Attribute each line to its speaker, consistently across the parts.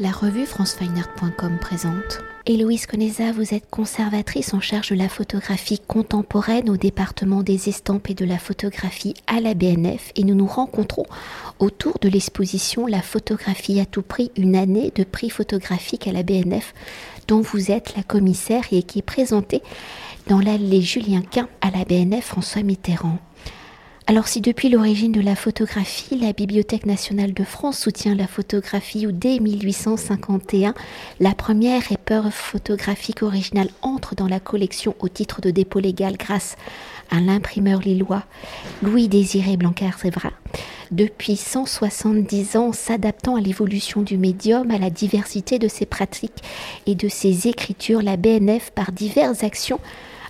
Speaker 1: La revue francefineart.com présente. Héloïse Conesa, vous êtes conservatrice en charge de la photographie contemporaine au département des estampes et de la photographie à la BNF et nous nous rencontrons autour de l'exposition La photographie à tout prix, une année de prix photographique à la BNF dont vous êtes la commissaire et qui est présentée dans l'allée Julien Quint à la BNF François Mitterrand. Alors si depuis l'origine de la photographie, la Bibliothèque nationale de France soutient la photographie ou dès 1851, la première épreuve photographique originale entre dans la collection au titre de dépôt légal grâce à l'imprimeur lillois Louis-Désiré Blancard-Sévra, depuis 170 ans s'adaptant à l'évolution du médium, à la diversité de ses pratiques et de ses écritures, la BNF par diverses actions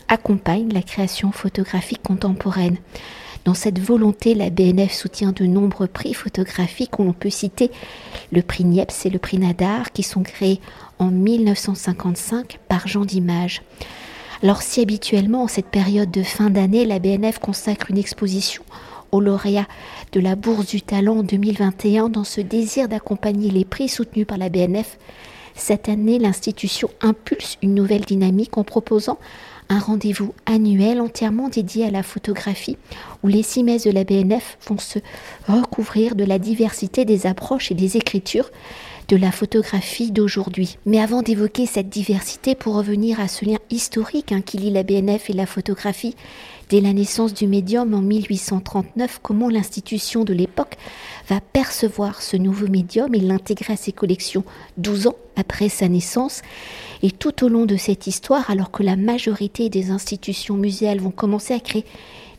Speaker 1: accompagne la création photographique contemporaine. Dans cette volonté, la BNF soutient de nombreux prix photographiques où l'on peut citer le prix Niepce et le prix Nadar qui sont créés en 1955 par Jean d'Image. Alors si habituellement en cette période de fin d'année, la BNF consacre une exposition aux lauréats de la Bourse du Talent en 2021 dans ce désir d'accompagner les prix soutenus par la BNF, cette année l'institution impulse une nouvelle dynamique en proposant un rendez-vous annuel entièrement dédié à la photographie où les six messes de la BNF vont se recouvrir de la diversité des approches et des écritures de la photographie d'aujourd'hui. Mais avant d'évoquer cette diversité, pour revenir à ce lien historique hein, qui lie la BNF et la photographie, dès la naissance du médium en 1839, comment l'institution de l'époque va percevoir ce nouveau médium et l'intégrer à ses collections 12 ans après sa naissance? Et tout au long de cette histoire, alors que la majorité des institutions muséales vont commencer à créer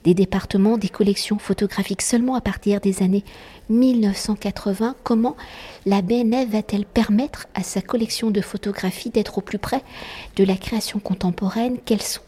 Speaker 1: des départements, des collections photographiques seulement à partir des années 1980, comment la BNF va-t-elle permettre à sa collection de photographies d'être au plus près de la création contemporaine? Quelles sont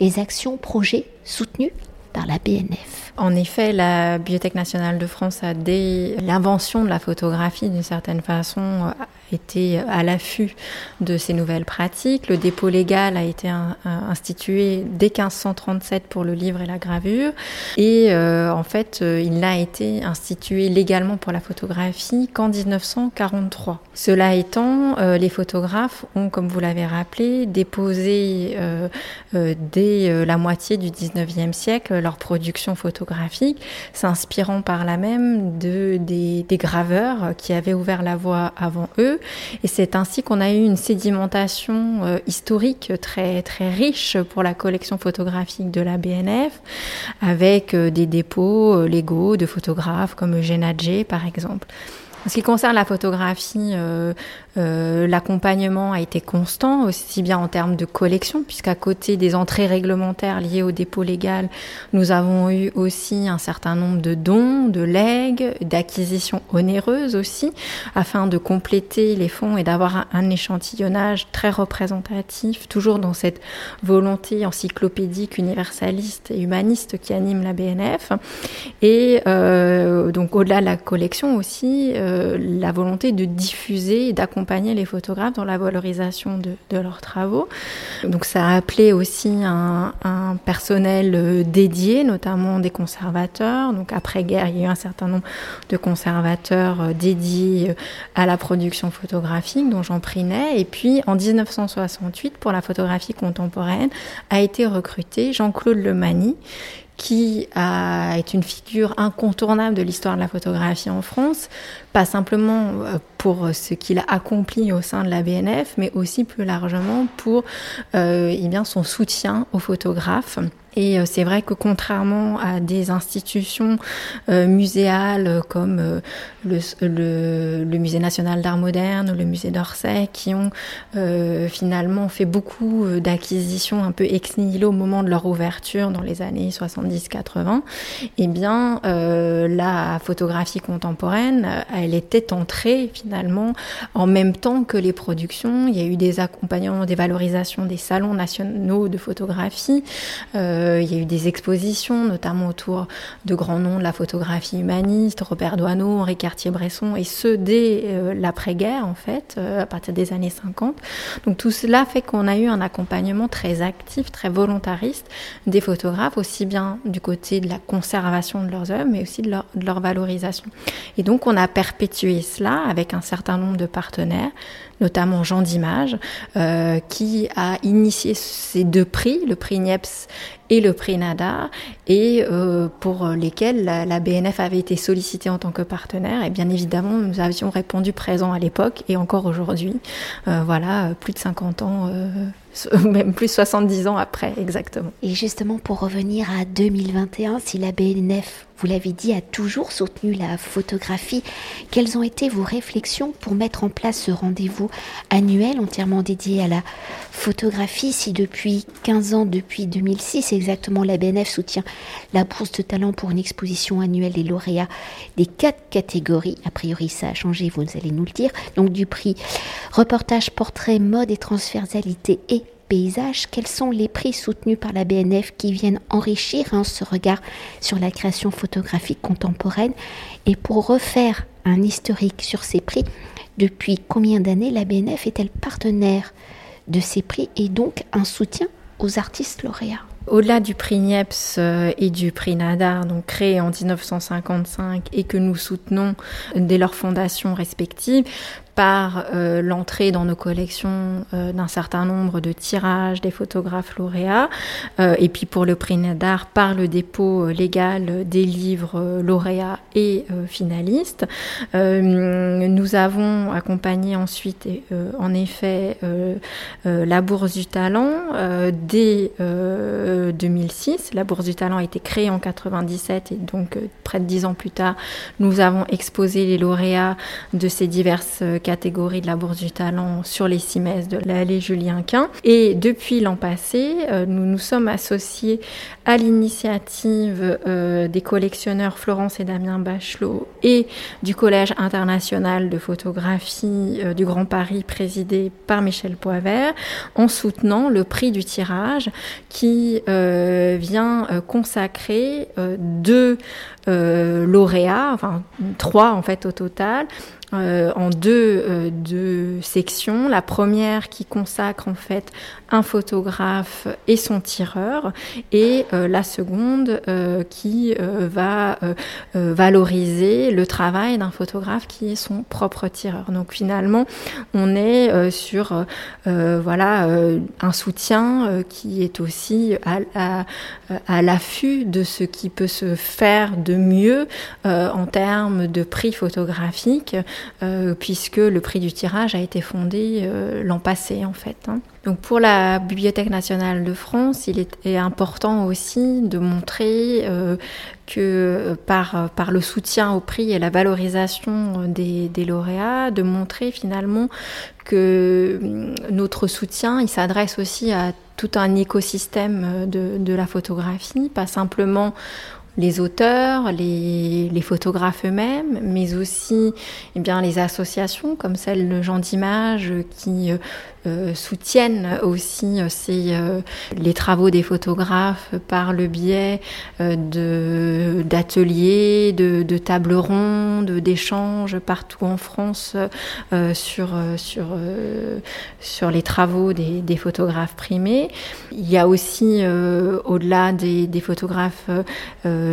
Speaker 1: les actions, projets soutenus par la BNF
Speaker 2: En effet, la Bibliothèque nationale de France a, dès l'invention de la photographie, d'une certaine façon, été à l'affût de ces nouvelles pratiques. Le dépôt légal a été institué dès 1537 pour le livre et la gravure. Et euh, en fait, euh, il n'a été institué légalement pour la photographie qu'en 1943. Cela étant, euh, les photographes ont, comme vous l'avez rappelé, déposé dès la moitié du 19e siècle leur production photographique, s'inspirant par là même de, des graveurs qui avaient ouvert la voie avant eux et c'est ainsi qu'on a eu une sédimentation euh, historique très, très riche pour la collection photographique de la BNF, avec euh, des dépôts euh, légaux de photographes comme Eugène Adjé, par exemple. En ce qui concerne la photographie, euh, euh, l'accompagnement a été constant, aussi bien en termes de collection, puisqu'à côté des entrées réglementaires liées au dépôt légal, nous avons eu aussi un certain nombre de dons, de legs, d'acquisitions onéreuses aussi, afin de compléter les fonds et d'avoir un, échantillonnage très représentatif, toujours dans cette volonté encyclopédique, universaliste et humaniste qui anime la BNF. Et euh, donc au-delà de la collection aussi, euh, la volonté de diffuser et d'accompagner les photographes dans la valorisation de, leurs travaux. Donc ça a appelé aussi un, personnel euh, dédié, notamment des conservateurs. Donc après-guerre, il y a eu un certain nombre de conservateurs euh, dédiés à la production photographique, dont Jean Prinet. Et puis en 1968, pour la photographie contemporaine, a été recruté Jean-Claude Lemani, qui est une figure incontournable de l'histoire de la photographie en France, pas simplement euh, pour ce qu'il a accompli au sein de la BNF, mais aussi plus largement pour euh, eh bien, son soutien aux photographes. Et euh, c'est vrai que contrairement à des institutions euh, muséales comme euh, le, le, Musée national d'art moderne, le Musée d'Orsay, qui ont finalement fait beaucoup d'acquisitions un peu ex nihilo au moment de leur ouverture dans les années 70-80, eh bien la photographie contemporaine, elle était entrée finalement en même temps que les productions. Il y a eu des accompagnements, des valorisations des salons nationaux de photographie. Il y a eu des expositions, notamment autour de grands noms de la photographie humaniste, Robert Doisneau, Henri Cartier-Bresson, et ce dès l'après-guerre en fait, à partir des années 50. Donc tout cela fait qu'on a eu un accompagnement très actif, très volontariste des photographes, aussi bien du côté de la conservation de leurs œuvres, mais aussi de leur valorisation. Et donc on a perpétué cela avec un certain nombre de partenaires, notamment Jean d'Image, euh, qui a initié ces deux prix, le prix Niepce et le prix Nadar, et euh, pour lesquels la, BNF avait été sollicitée en tant que partenaire. Et bien évidemment, nous avions répondu présent à l'époque et encore aujourd'hui, euh, voilà, plus de 50 ans même plus 70 ans après, exactement.
Speaker 1: Et justement, pour revenir à 2021, si la BNF, vous l'avez dit, a toujours soutenu la photographie, quelles ont été vos réflexions pour mettre en place ce rendez-vous annuel entièrement dédié à la photographie Si depuis 15 ans, depuis 2006 exactement, la BNF soutient la bourse de talent pour une exposition annuelle des lauréats des quatre catégories, a priori ça a changé, vous allez nous le dire, donc du prix reportage, portrait, mode et transversalité et quels sont les prix soutenus par la BNF qui viennent enrichir hein, ce regard sur la création photographique contemporaine? Et pour refaire un historique sur ces prix, depuis combien d'années la BNF est-elle partenaire de ces prix et donc un soutien aux artistes lauréats?
Speaker 2: Au-delà du prix Niepce euh, et du prix Nadar, donc créé en 1955 et que nous soutenons dès leur fondation respective, par euh, l'entrée dans nos collections euh, d'un certain nombre de tirages des photographes lauréats, euh, et puis pour le prix Nadar, par le dépôt légal des livres lauréats et finalistes. nous avons accompagné ensuite, en effet, la Bourse du Talent dès 2006. La Bourse du Talent a été créée en 97 et donc près de dix ans plus tard, nous avons exposé les lauréats de ces diverses catégorie de la Bourse du Talent sur les messes de l'allée Julien Quint. Et depuis l'an passé, euh, nous nous sommes associés à l'initiative euh, des collectionneurs Florence et Damien Bachelot et du Collège international de photographie euh, du Grand Paris présidé par Michel Poivert en soutenant le prix du tirage qui vient consacrer deux lauréats, enfin trois en fait au total, euh, en deux, euh, deux, sections. La première qui consacre en fait un photographe et son tireur, et euh, la seconde qui va valoriser le travail d'un photographe qui est son propre tireur. Donc finalement, on est sur voilà un soutien qui est aussi à, à l'affût de ce qui peut se faire de mieux en termes de prix photographique euh, puisque le prix du tirage a été fondé euh, l'an passé en fait. Hein. Donc pour la Bibliothèque nationale de France, il est important aussi de montrer euh, que par, le soutien au prix et la valorisation des, des lauréats, de montrer finalement que hum, notre soutien, il s'adresse aussi à tout un écosystème de, de la photographie, pas simplement les auteurs, les, photographes eux-mêmes, mais aussi eh bien, les associations comme celle de Jean d'Image qui euh, euh, soutiennent aussi euh, ces, les travaux des photographes par le biais d'ateliers, de, de tables rondes, d'échanges partout en France sur, sur, sur les travaux des, des, photographes primés. Il y a aussi, au-delà des, des photographes,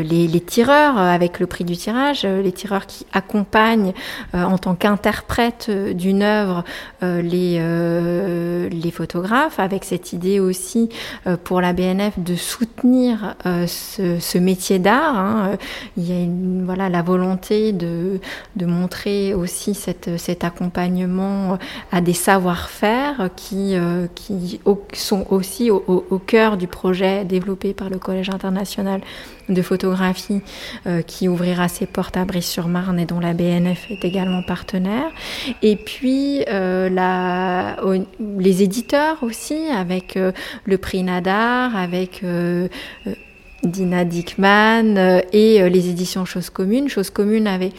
Speaker 2: les, les, tireurs avec le prix du tirage, les tireurs qui accompagnent en tant qu'interprètes d'une œuvre les euh, photographes, avec cette idée aussi euh, pour la BNF de soutenir euh, ce, métier d'art. Hein. Il y a voilà, la volonté de, montrer aussi cet accompagnement à des savoir-faire qui, sont aussi au, au, cœur du projet développé par le Collège international de photographie euh, qui ouvrira ses portes à Brice-sur-Marne et dont la BNF est également partenaire. Et puis euh, les éditeurs aussi, avec euh, le prix Nadar, avec Dina Dickman et les éditions Chose Commune. Chose Commune avait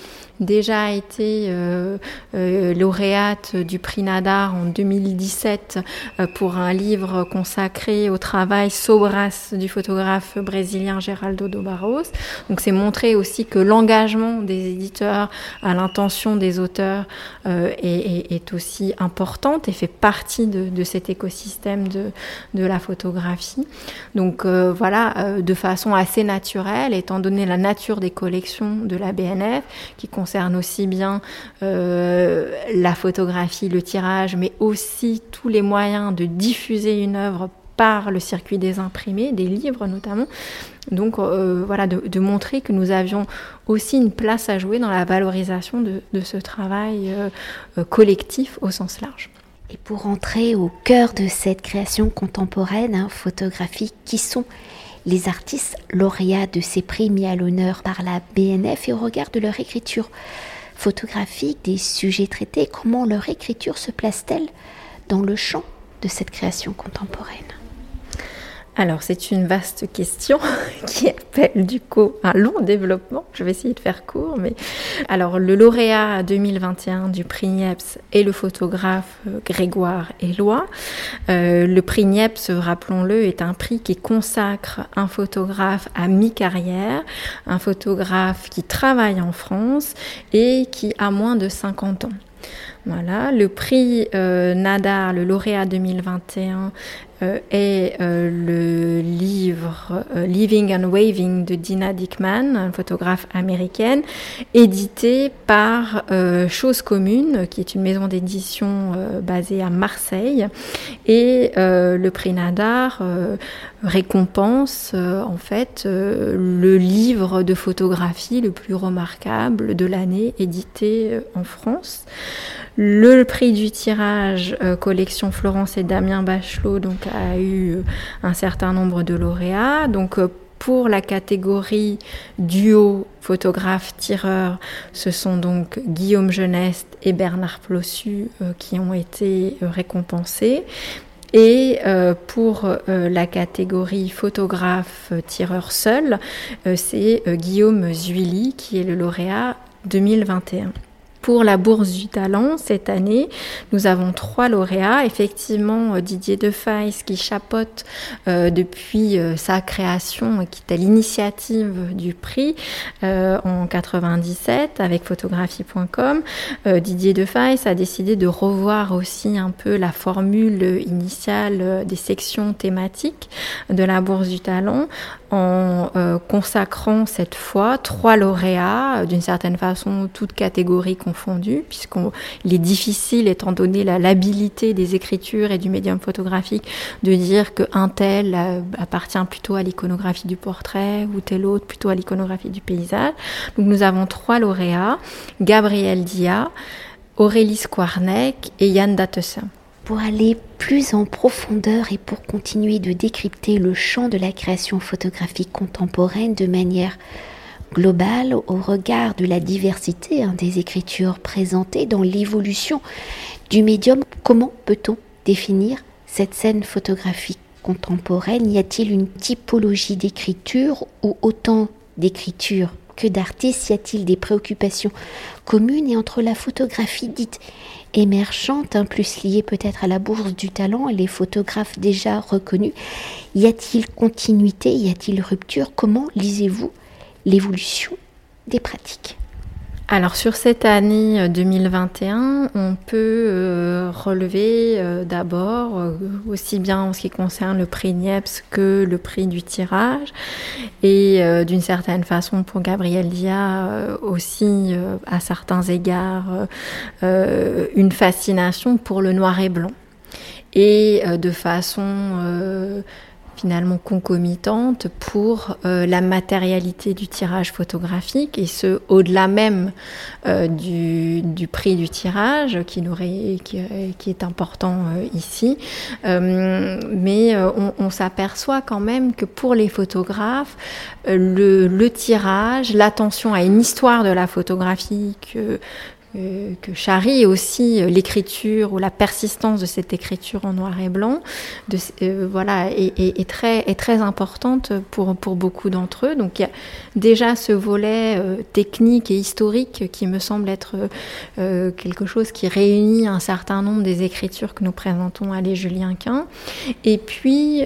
Speaker 2: déjà été euh, euh, lauréate du prix Nadar en 2017 pour un livre consacré au travail Sobras du photographe brésilien Geraldo do Barros. Donc c'est montrer aussi que l'engagement des éditeurs à l'intention des auteurs est, aussi importante et fait partie de, cet écosystème de, de, la photographie. Donc voilà, de façon assez naturelle, étant donné la nature des collections de la BNF, qui concerne aussi bien euh, la photographie, le tirage, mais aussi tous les moyens de diffuser une œuvre par le circuit des imprimés, des livres notamment. Donc euh, voilà, de, montrer que nous avions aussi une place à jouer dans la valorisation de, ce travail euh, collectif au sens large.
Speaker 1: Et pour entrer au cœur de cette création contemporaine hein, photographique, qui sont les artistes lauréats de ces prix mis à l'honneur par la BNF et au regard de leur écriture photographique, des sujets traités, comment leur écriture se place-t-elle dans le champ de cette création contemporaine?
Speaker 2: Alors c'est une vaste question qui appelle du coup un long développement. Je vais essayer de faire court, mais alors le lauréat 2021 du prix Niepce est le photographe euh, Grégoire Éloi. Euh, le prix Niepce, rappelons-le, est un prix qui consacre un photographe à mi-carrière, un photographe qui travaille en France et qui a moins de 50 ans. Voilà, le prix euh, Nadar, le lauréat 2021, euh, est euh, le livre Living and Waving de Dina Dickman, une photographe américaine, édité par Chose Commune, qui est une maison d'édition basée à Marseille. Et le prix Nadar récompense en fait le livre de photographie le plus remarquable de l'année édité en France. Le prix du tirage euh, collection Florence et Damien Bachelot a eu euh, un certain nombre de lauréats. Donc euh, pour la catégorie duo photographe-tireur, ce sont donc Guillaume Geneste et Bernard Plossu qui ont été récompensés. Et pour la catégorie photographe-tireur seul, c'est Guillaume Zuili qui est le lauréat 2021. Pour la bourse du talent, cette année, nous avons trois lauréats. Effectivement, euh, Didier Defaille, qui chapeaute euh, depuis euh, sa création, qui à l'initiative du prix en 97 avec photographie.com. Didier Defaille a décidé de revoir aussi un peu la formule initiale des sections thématiques de la bourse du talent en consacrant cette fois trois lauréats, d'une certaine façon, toutes catégories confondues, puisqu'il est difficile, étant donné la labilité des écritures et du médium photographique, de dire qu'un tel euh, appartient plutôt à l'iconographie du portrait ou tel autre plutôt à l'iconographie du paysage. Donc nous avons trois lauréats, Gabriel Dia, Aurélie Squarneck et Yann Dattessin.
Speaker 1: Pour aller plus en profondeur et pour continuer de décrypter le champ de la création photographique contemporaine de manière globale au regard de la diversité hein, des écritures présentées dans l'évolution du médium, comment peut-on définir cette scène photographique contemporaine? Y a-t-il une typologie d'écriture ou autant d'écriture que d'artistes? Y a-t-il des préoccupations communes? Et entre la photographie dite émergente, hein, plus liée peut-être à la bourse du talent et les photographes déjà reconnus. Y a-t-il continuité Y a-t-il rupture? Comment lisez-vous l'évolution des pratiques?
Speaker 2: Alors sur cette année 2021, euh, on peut euh, relever euh, d'abord aussi bien en ce qui concerne le prix Niepce que le prix du tirage. Et d'une certaine façon pour Gabriel Dia aussi à certains égards une fascination pour le noir et blanc. Et de façon finalement concomitante pour euh, la matérialité du tirage photographique et ce au-delà même euh, du, du, prix du tirage qui, qui, qui est important euh, ici. mais on, on s'aperçoit quand même que pour les photographes, le, le tirage, l'attention à une histoire de la photographie que que charrie aussi l'écriture ou la persistance de cette écriture en noir et blanc, de, voilà, est, très, est très importante pour, pour beaucoup d'entre eux. Donc il y a déjà ce volet technique et historique qui me semble être quelque chose qui réunit un certain nombre des écritures que nous présentons à les Julien Quint. Et puis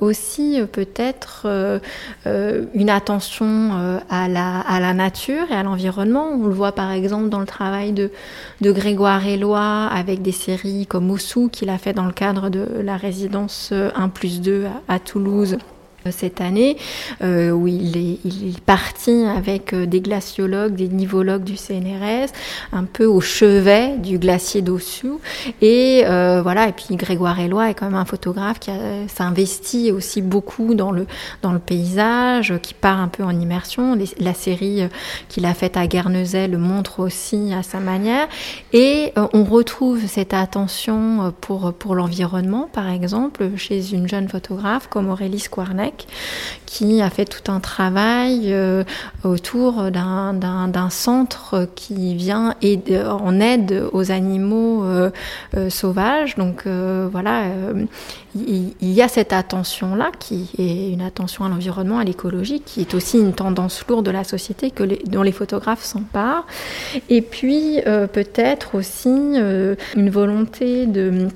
Speaker 2: aussi peut-être une attention à la, à la nature et à l'environnement. On le voit par exemple dans le travail de, Grégoire Éloi avec des séries comme Oussou qu'il a fait dans le cadre de la résidence 1 plus 2 à Toulouse cette année, euh, où il est, il est, parti avec euh, des glaciologues, des nivologues du CNRS, un peu au chevet du glacier d'Ossou. Et euh, voilà, et puis Grégoire Éloi est quand même un photographe qui s'investit aussi beaucoup dans le, dans le paysage, qui part un peu en immersion. la série euh, qu'il a faite à Guernesey le montre aussi à sa manière. Et euh, on retrouve cette attention pour, pour l'environnement, par exemple, chez une jeune photographe comme Aurélie Qui a fait tout un travail euh, autour d'un centre qui vient en aide aux animaux euh, euh, sauvages. Donc voilà, il, y a cette attention-là qui est une attention à l'environnement, à l'écologie, qui est aussi une tendance lourde de la société que dont les photographes s'emparent. Et puis peut-être aussi une volonté de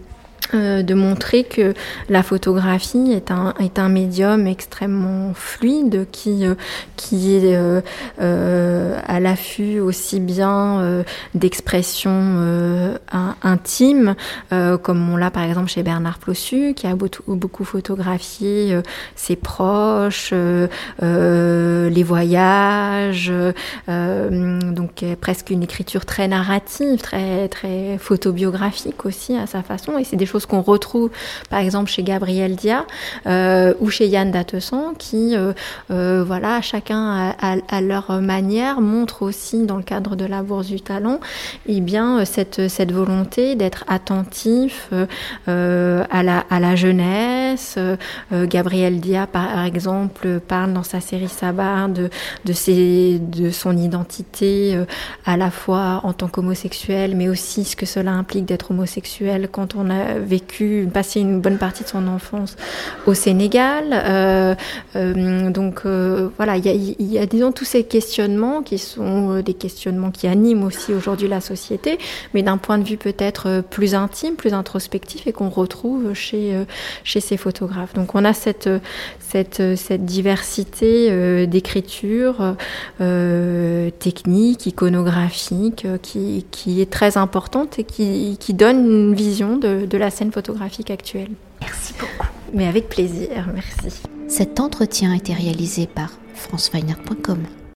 Speaker 2: euh, de montrer que la photographie est un, est un médium extrêmement fluide qui, euh, qui est euh, à l'affût aussi bien d'expressions intimes, comme on l'a par exemple chez Bernard Plossu, qui a beaucoup, beaucoup photographié ses proches, les voyages, donc presque une écriture très narrative, très, très photobiographique aussi à sa façon, et c'est des choses qu'on retrouve par exemple chez Gabriel Dia euh, ou chez Yann Datesson qui, euh, euh, voilà, chacun à, leur manière montre aussi dans le cadre de la Bourse du Talent et eh bien, cette, cette volonté d'être attentif à, la, à la jeunesse. Gabriel Dia, par exemple, parle dans sa série Sabar de, de, ses, de son identité à la fois en tant qu'homosexuel, mais aussi ce que cela implique d'être homosexuel quand on a vécu, passé une bonne partie de son enfance au Sénégal. Euh, euh, donc euh, voilà, il y a, disons, tous ces questionnements qui sont des questionnements qui animent aussi aujourd'hui la société, mais d'un point de vue peut-être plus intime, plus introspectif et qu'on retrouve chez, chez ces photographes. Donc on a cette, cette, cette diversité d'écriture technique, iconographique, qui, qui est très importante et qui, qui donne une vision de, de la scène photographique actuelle.
Speaker 1: Merci beaucoup.
Speaker 2: Mais avec plaisir, merci.
Speaker 1: Cet entretien a été réalisé par franceweiner.com.